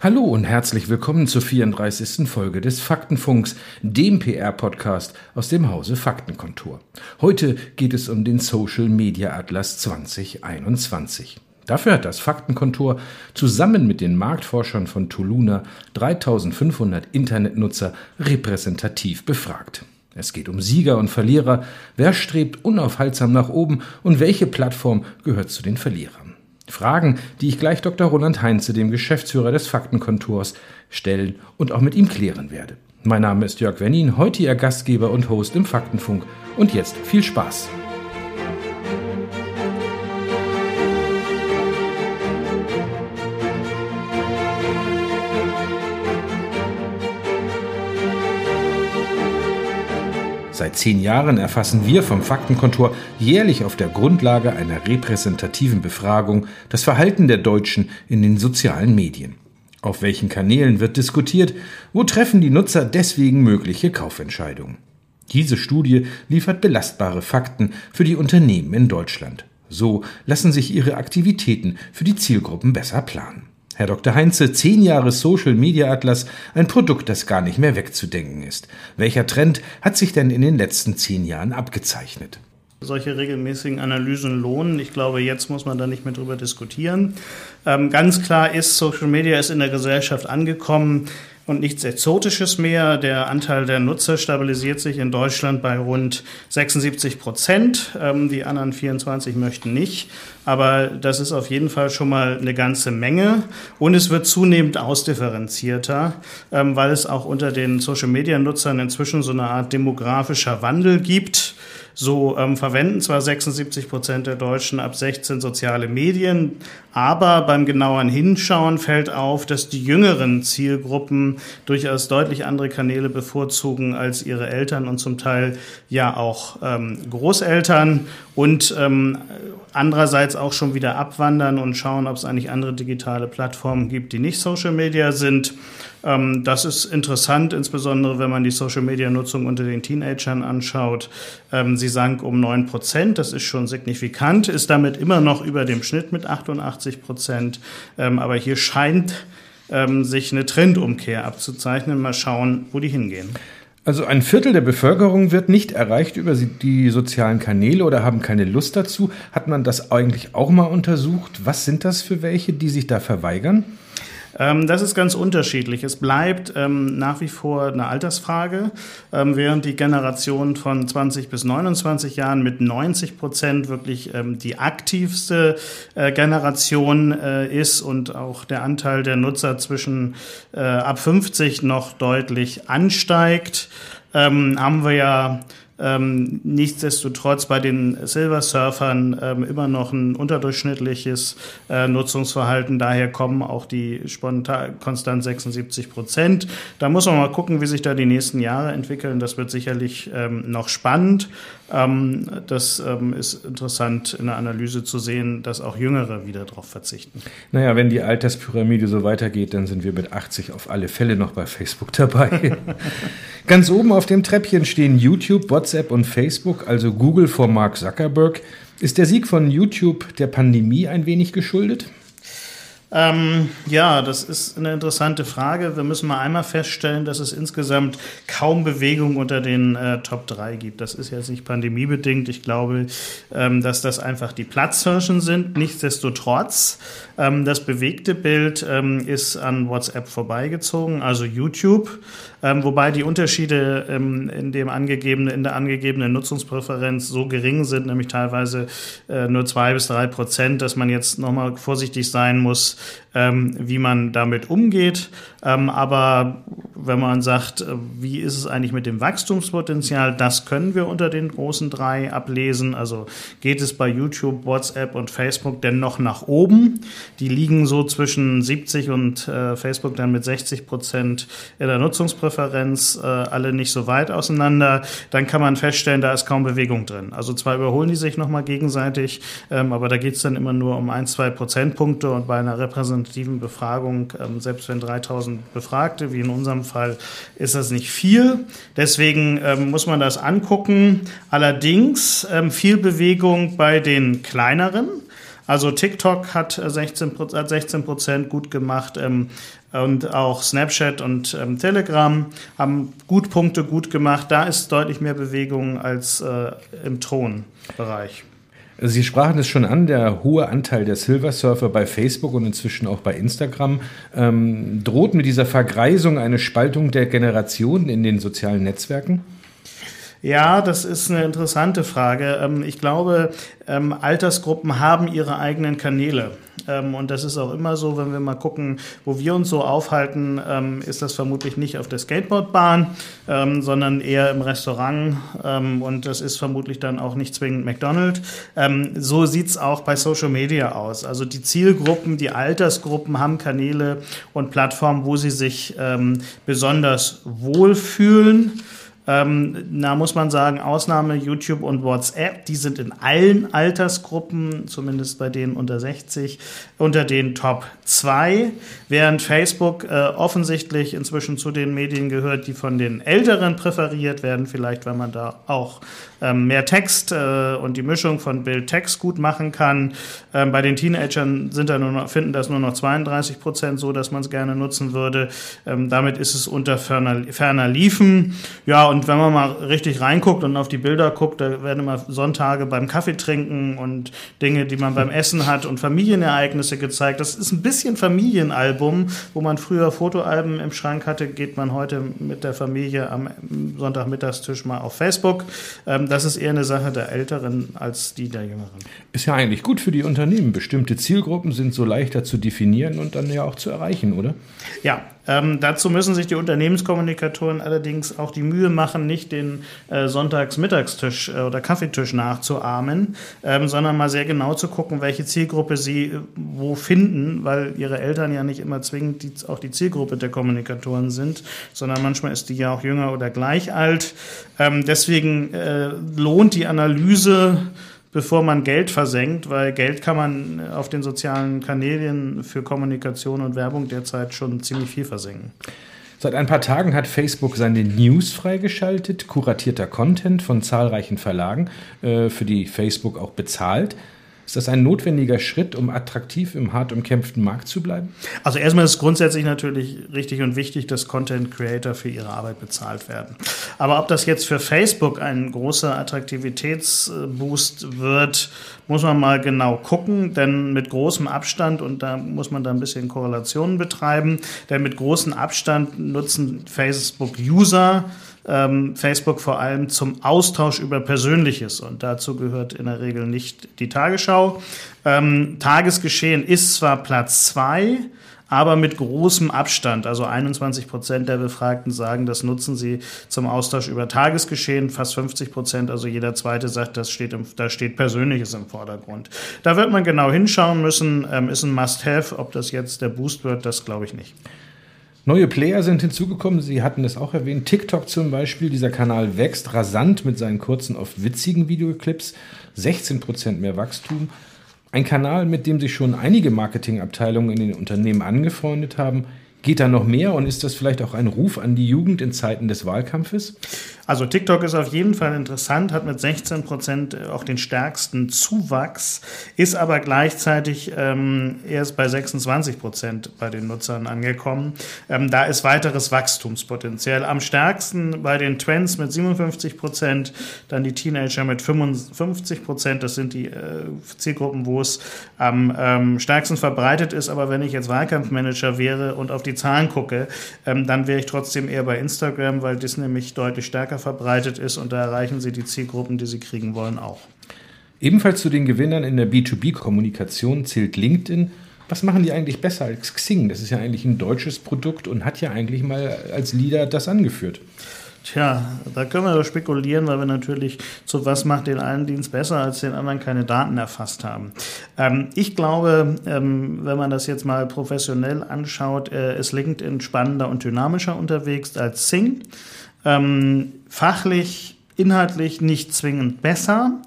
Hallo und herzlich willkommen zur 34. Folge des Faktenfunks, dem PR-Podcast aus dem Hause Faktenkontor. Heute geht es um den Social Media Atlas 2021. Dafür hat das Faktenkontor zusammen mit den Marktforschern von Tuluna 3500 Internetnutzer repräsentativ befragt. Es geht um Sieger und Verlierer, wer strebt unaufhaltsam nach oben und welche Plattform gehört zu den Verlierern. Fragen, die ich gleich Dr. Roland Heinze, dem Geschäftsführer des Faktenkontors, stellen und auch mit ihm klären werde. Mein Name ist Jörg Wernin, heute Ihr Gastgeber und Host im Faktenfunk. Und jetzt viel Spaß! Seit zehn Jahren erfassen wir vom Faktenkontor jährlich auf der Grundlage einer repräsentativen Befragung das Verhalten der Deutschen in den sozialen Medien. Auf welchen Kanälen wird diskutiert? Wo treffen die Nutzer deswegen mögliche Kaufentscheidungen? Diese Studie liefert belastbare Fakten für die Unternehmen in Deutschland. So lassen sich ihre Aktivitäten für die Zielgruppen besser planen. Herr Dr. Heinze, zehn Jahre Social Media Atlas, ein Produkt, das gar nicht mehr wegzudenken ist. Welcher Trend hat sich denn in den letzten zehn Jahren abgezeichnet? Solche regelmäßigen Analysen lohnen. Ich glaube, jetzt muss man da nicht mehr drüber diskutieren. Ähm, ganz klar ist, Social Media ist in der Gesellschaft angekommen und nichts Exotisches mehr. Der Anteil der Nutzer stabilisiert sich in Deutschland bei rund 76 Prozent. Ähm, die anderen 24 möchten nicht. Aber das ist auf jeden Fall schon mal eine ganze Menge. Und es wird zunehmend ausdifferenzierter, ähm, weil es auch unter den Social-Media-Nutzern inzwischen so eine Art demografischer Wandel gibt. So ähm, verwenden zwar 76 Prozent der Deutschen ab 16 soziale Medien, aber beim genaueren Hinschauen fällt auf, dass die jüngeren Zielgruppen durchaus deutlich andere Kanäle bevorzugen als ihre Eltern und zum Teil ja auch ähm, Großeltern und ähm, andererseits auch schon wieder abwandern und schauen, ob es eigentlich andere digitale Plattformen gibt, die nicht Social Media sind. Ähm, das ist interessant, insbesondere wenn man die Social-Media-Nutzung unter den Teenagern anschaut. Ähm, sie sank um 9 Prozent, das ist schon signifikant, ist damit immer noch über dem Schnitt mit 88 Prozent. Ähm, aber hier scheint sich eine Trendumkehr abzuzeichnen. Mal schauen, wo die hingehen. Also ein Viertel der Bevölkerung wird nicht erreicht über die sozialen Kanäle oder haben keine Lust dazu. Hat man das eigentlich auch mal untersucht? Was sind das für welche, die sich da verweigern? Ähm, das ist ganz unterschiedlich. Es bleibt ähm, nach wie vor eine Altersfrage, ähm, während die Generation von 20 bis 29 Jahren mit 90 Prozent wirklich die aktivste äh, Generation äh, ist und auch der Anteil der Nutzer zwischen äh, ab 50 noch deutlich ansteigt, haben wir ja ähm, nichtsdestotrotz bei den Silver-Surfern ähm, immer noch ein unterdurchschnittliches äh, Nutzungsverhalten. Daher kommen auch die spontan konstant 76 Prozent. Da muss man mal gucken, wie sich da die nächsten Jahre entwickeln. Das wird sicherlich ähm, noch spannend. Ähm, das ähm, ist interessant in der Analyse zu sehen, dass auch Jüngere wieder darauf verzichten. Naja, wenn die Alterspyramide so weitergeht, dann sind wir mit 80 auf alle Fälle noch bei Facebook dabei. Ganz oben auf dem Treppchen stehen YouTube, WhatsApp und Facebook, also Google vor Mark Zuckerberg. Ist der Sieg von YouTube der Pandemie ein wenig geschuldet? Ähm, ja, das ist eine interessante Frage. Wir müssen mal einmal feststellen, dass es insgesamt kaum Bewegung unter den äh, Top 3 gibt. Das ist jetzt nicht pandemiebedingt. Ich glaube, ähm, dass das einfach die Platzhirschen sind. Nichtsdestotrotz, ähm, das bewegte Bild ähm, ist an WhatsApp vorbeigezogen, also YouTube. Ähm, wobei die Unterschiede ähm, in, dem angegebenen, in der angegebenen Nutzungspräferenz so gering sind, nämlich teilweise äh, nur zwei bis drei Prozent, dass man jetzt nochmal vorsichtig sein muss, ähm, wie man damit umgeht. Ähm, aber wenn man sagt, äh, wie ist es eigentlich mit dem Wachstumspotenzial, das können wir unter den großen drei ablesen. Also geht es bei YouTube, WhatsApp und Facebook denn noch nach oben? Die liegen so zwischen 70 und äh, Facebook dann mit 60 Prozent in der Nutzungspräferenz, äh, alle nicht so weit auseinander. Dann kann man feststellen, da ist kaum Bewegung drin. Also zwar überholen die sich nochmal gegenseitig, ähm, aber da geht es dann immer nur um ein, zwei Prozentpunkte und bei einer repräsentativen Befragung, ähm, selbst wenn 3000 Befragte, wie in unserem Fall, ist das nicht viel. Deswegen ähm, muss man das angucken. Allerdings ähm, viel Bewegung bei den kleineren. Also TikTok hat 16 hat 16 Prozent gut gemacht ähm, und auch Snapchat und ähm, Telegram haben gut Punkte gut gemacht. Da ist deutlich mehr Bewegung als äh, im Thronbereich. Sie sprachen es schon an, der hohe Anteil der Silver Surfer bei Facebook und inzwischen auch bei Instagram ähm, droht mit dieser Vergreisung eine Spaltung der Generationen in den sozialen Netzwerken? Ja, das ist eine interessante Frage. Ähm, ich glaube, ähm, Altersgruppen haben ihre eigenen Kanäle. Ähm, und das ist auch immer so, wenn wir mal gucken, wo wir uns so aufhalten, ist das vermutlich nicht auf der Skateboardbahn, sondern eher im Restaurant. Und das ist vermutlich dann auch nicht zwingend McDonald's. So sieht's auch bei Social Media aus. Also die Zielgruppen, die Altersgruppen haben Kanäle und Plattformen, wo sie sich besonders wohlfühlen. Ähm, da muss man sagen, Ausnahme YouTube und WhatsApp, die sind in allen Altersgruppen, zumindest bei denen unter 60, unter den Top 2, während Facebook äh, offensichtlich inzwischen zu den Medien gehört, die von den Älteren präferiert werden, vielleicht weil man da auch ähm, mehr Text äh, und die Mischung von Bild-Text gut machen kann. Ähm, bei den Teenagern sind da nur noch, finden das nur noch 32 Prozent so, dass man es gerne nutzen würde. Ähm, damit ist es unter ferner, ferner Liefen. Ja, und wenn man mal richtig reinguckt und auf die Bilder guckt, da werden immer Sonntage beim Kaffee trinken und Dinge, die man beim Essen hat und Familienereignisse gezeigt. Das ist ein bisschen Familienalbum, wo man früher Fotoalben im Schrank hatte, geht man heute mit der Familie am Sonntagmittagstisch mal auf Facebook. Ähm, das ist eher eine Sache der Älteren als die der Jüngeren. Ist ja eigentlich gut für die Unternehmen. Bestimmte Zielgruppen sind so leichter zu definieren und dann ja auch zu erreichen, oder? Ja, ähm, dazu müssen sich die Unternehmenskommunikatoren allerdings auch die Mühe machen, nicht den äh, Sonntagsmittagstisch äh, oder Kaffeetisch nachzuahmen, ähm, sondern mal sehr genau zu gucken, welche Zielgruppe sie äh, wo finden, weil ihre Eltern ja nicht immer zwingend die, auch die Zielgruppe der Kommunikatoren sind, sondern manchmal ist die ja auch jünger oder gleich alt. Ähm, deswegen äh, lohnt die Analyse bevor man Geld versenkt, weil Geld kann man auf den sozialen Kanälen für Kommunikation und Werbung derzeit schon ziemlich viel versenken. Seit ein paar Tagen hat Facebook seine News freigeschaltet, kuratierter Content von zahlreichen Verlagen, äh, für die Facebook auch bezahlt. Ist das ein notwendiger Schritt, um attraktiv im hart umkämpften Markt zu bleiben? Also erstmal ist es grundsätzlich natürlich richtig und wichtig, dass Content Creator für ihre Arbeit bezahlt werden. Aber ob das jetzt für Facebook ein großer Attraktivitätsboost wird, muss man mal genau gucken, denn mit großem Abstand, und da muss man da ein bisschen Korrelationen betreiben, denn mit großem Abstand nutzen Facebook-User ähm, Facebook vor allem zum Austausch über Persönliches. Und dazu gehört in der Regel nicht die Tagesschau. Ähm, Tagesgeschehen ist zwar Platz zwei, aber mit großem Abstand. Also 21 Prozent der Befragten sagen, das nutzen sie zum Austausch über Tagesgeschehen. Fast 50 Prozent, also jeder Zweite sagt, das steht im, da steht Persönliches im Vordergrund. Da wird man genau hinschauen müssen. Ähm, ist ein Must-Have. Ob das jetzt der Boost wird, das glaube ich nicht. Neue Player sind hinzugekommen, Sie hatten es auch erwähnt. TikTok zum Beispiel, dieser Kanal wächst rasant mit seinen kurzen, oft witzigen Videoclips. 16% mehr Wachstum. Ein Kanal, mit dem sich schon einige Marketingabteilungen in den Unternehmen angefreundet haben. Geht da noch mehr und ist das vielleicht auch ein Ruf an die Jugend in Zeiten des Wahlkampfes? Also TikTok ist auf jeden Fall interessant, hat mit 16 Prozent auch den stärksten Zuwachs, ist aber gleichzeitig ähm, erst bei 26 Prozent bei den Nutzern angekommen. Ähm, da ist weiteres Wachstumspotenzial. Am stärksten bei den Trends mit 57 Prozent, dann die Teenager mit 55 Prozent. Das sind die äh, Zielgruppen, wo es am ähm, stärksten verbreitet ist. Aber wenn ich jetzt Wahlkampfmanager wäre und auf die Zahlen gucke, ähm, dann wäre ich trotzdem eher bei Instagram, weil das nämlich deutlich stärker verbreitet ist und da erreichen sie die Zielgruppen, die sie kriegen wollen, auch. Ebenfalls zu den Gewinnern in der B2B-Kommunikation zählt LinkedIn. Was machen die eigentlich besser als Xing? Das ist ja eigentlich ein deutsches Produkt und hat ja eigentlich mal als Leader das angeführt. Tja, da können wir spekulieren, weil wir natürlich zu was macht den einen Dienst besser als den anderen keine Daten erfasst haben. Ähm, ich glaube, ähm, wenn man das jetzt mal professionell anschaut, äh, ist LinkedIn spannender und dynamischer unterwegs als Sing. Ähm, fachlich, inhaltlich nicht zwingend besser.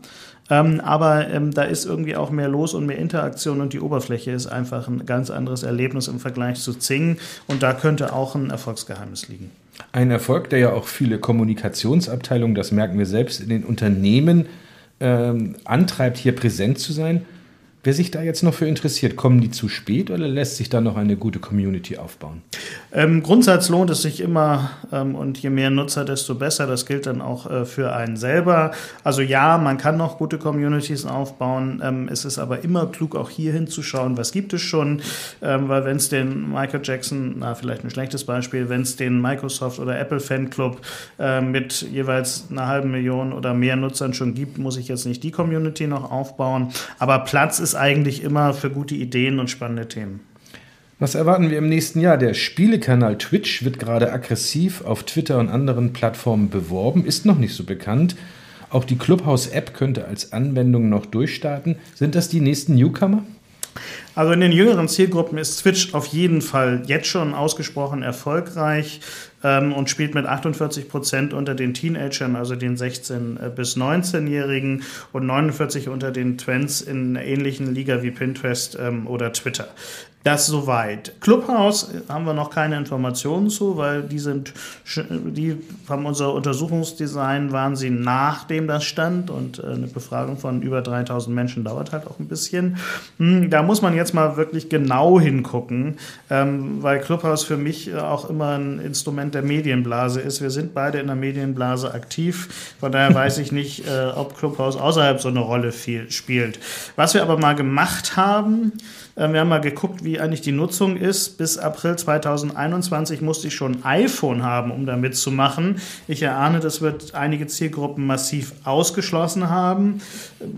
Ähm, aber ähm, da ist irgendwie auch mehr los und mehr Interaktion und die Oberfläche ist einfach ein ganz anderes Erlebnis im Vergleich zu Zing und da könnte auch ein Erfolgsgeheimnis liegen. Ein Erfolg, der ja auch viele Kommunikationsabteilungen, das merken wir selbst in den Unternehmen, ähm, antreibt, hier präsent zu sein. Wer sich da jetzt noch für interessiert, kommen die zu spät oder lässt sich da noch eine gute Community aufbauen? Ähm, Grundsatz lohnt es sich immer ähm, und je mehr Nutzer, desto besser. Das gilt dann auch äh, für einen selber. Also ja, man kann noch gute Communities aufbauen. Ähm, es ist aber immer klug, auch hier hinzuschauen, was gibt es schon. Ähm, weil wenn es den Michael Jackson, na vielleicht ein schlechtes Beispiel, wenn es den Microsoft oder Apple Fanclub äh, mit jeweils einer halben Million oder mehr Nutzern schon gibt, muss ich jetzt nicht die Community noch aufbauen. Aber Platz ist ist eigentlich immer für gute Ideen und spannende Themen. Was erwarten wir im nächsten Jahr? Der Spielekanal Twitch wird gerade aggressiv auf Twitter und anderen Plattformen beworben, ist noch nicht so bekannt. Auch die Clubhouse-App könnte als Anwendung noch durchstarten. Sind das die nächsten Newcomer? Also in den jüngeren Zielgruppen ist Twitch auf jeden Fall jetzt schon ausgesprochen erfolgreich ähm, und spielt mit 48 Prozent unter den Teenagern, also den 16- äh, bis 19-Jährigen und 49 unter den Twents in einer ähnlichen Liga wie Pinterest ähm, oder Twitter. Das soweit. Clubhouse äh, haben wir noch keine Informationen zu, weil die sind, die haben unser Untersuchungsdesign waren sie nachdem das stand und äh, eine Befragung von über 3000 Menschen dauert halt auch ein bisschen. Hm, da muss man jetzt mal wirklich genau hingucken, ähm, weil Clubhouse für mich auch immer ein Instrument der Medienblase ist. Wir sind beide in der Medienblase aktiv, von daher weiß ich nicht, äh, ob Clubhouse außerhalb so eine Rolle spielt. Was wir aber mal gemacht haben, wir haben mal geguckt, wie eigentlich die Nutzung ist. Bis April 2021 musste ich schon ein iPhone haben, um da mitzumachen. Ich erahne, das wird einige Zielgruppen massiv ausgeschlossen haben.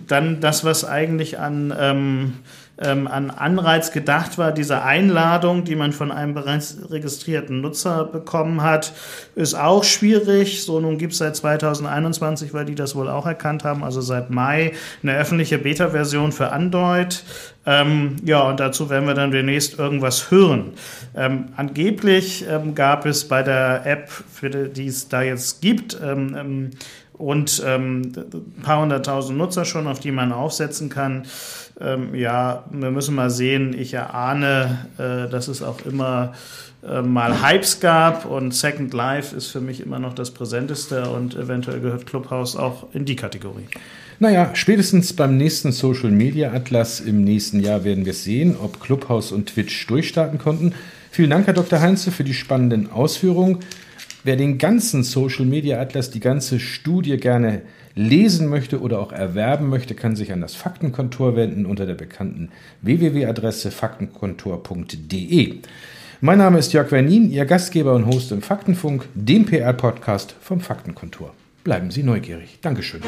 Dann das, was eigentlich an ähm, ähm, an Anreiz gedacht war, diese Einladung, die man von einem bereits registrierten Nutzer bekommen hat, ist auch schwierig. So, nun gibt es seit 2021, weil die das wohl auch erkannt haben, also seit Mai, eine öffentliche Beta-Version für Android. Ähm, ja, und dazu werden wir dann demnächst irgendwas hören. Ähm, angeblich ähm, gab es bei der App, für die, es da jetzt gibt, ähm, ähm, und ähm, ein paar hunderttausend Nutzer schon, auf die man aufsetzen kann. Ähm, ja, wir müssen mal sehen. Ich erahne, äh, dass es auch immer äh, mal Hypes gab und Second Life ist für mich immer noch das Präsenteste und eventuell gehört Clubhouse auch in die Kategorie. Naja, spätestens beim nächsten Social Media Atlas im nächsten Jahr werden wir sehen, ob Clubhouse und Twitch durchstarten konnten. Vielen Dank, Herr Dr. Heinze, für die spannenden Ausführungen. Wer den ganzen Social Media Atlas, die ganze Studie gerne lesen möchte oder auch erwerben möchte, kann sich an das Faktenkontor wenden unter der bekannten www-Adresse faktenkontor.de. Mein Name ist Jörg Wernin, Ihr Gastgeber und Host im Faktenfunk, dem PR-Podcast vom Faktenkontor. Bleiben Sie neugierig. Dankeschön.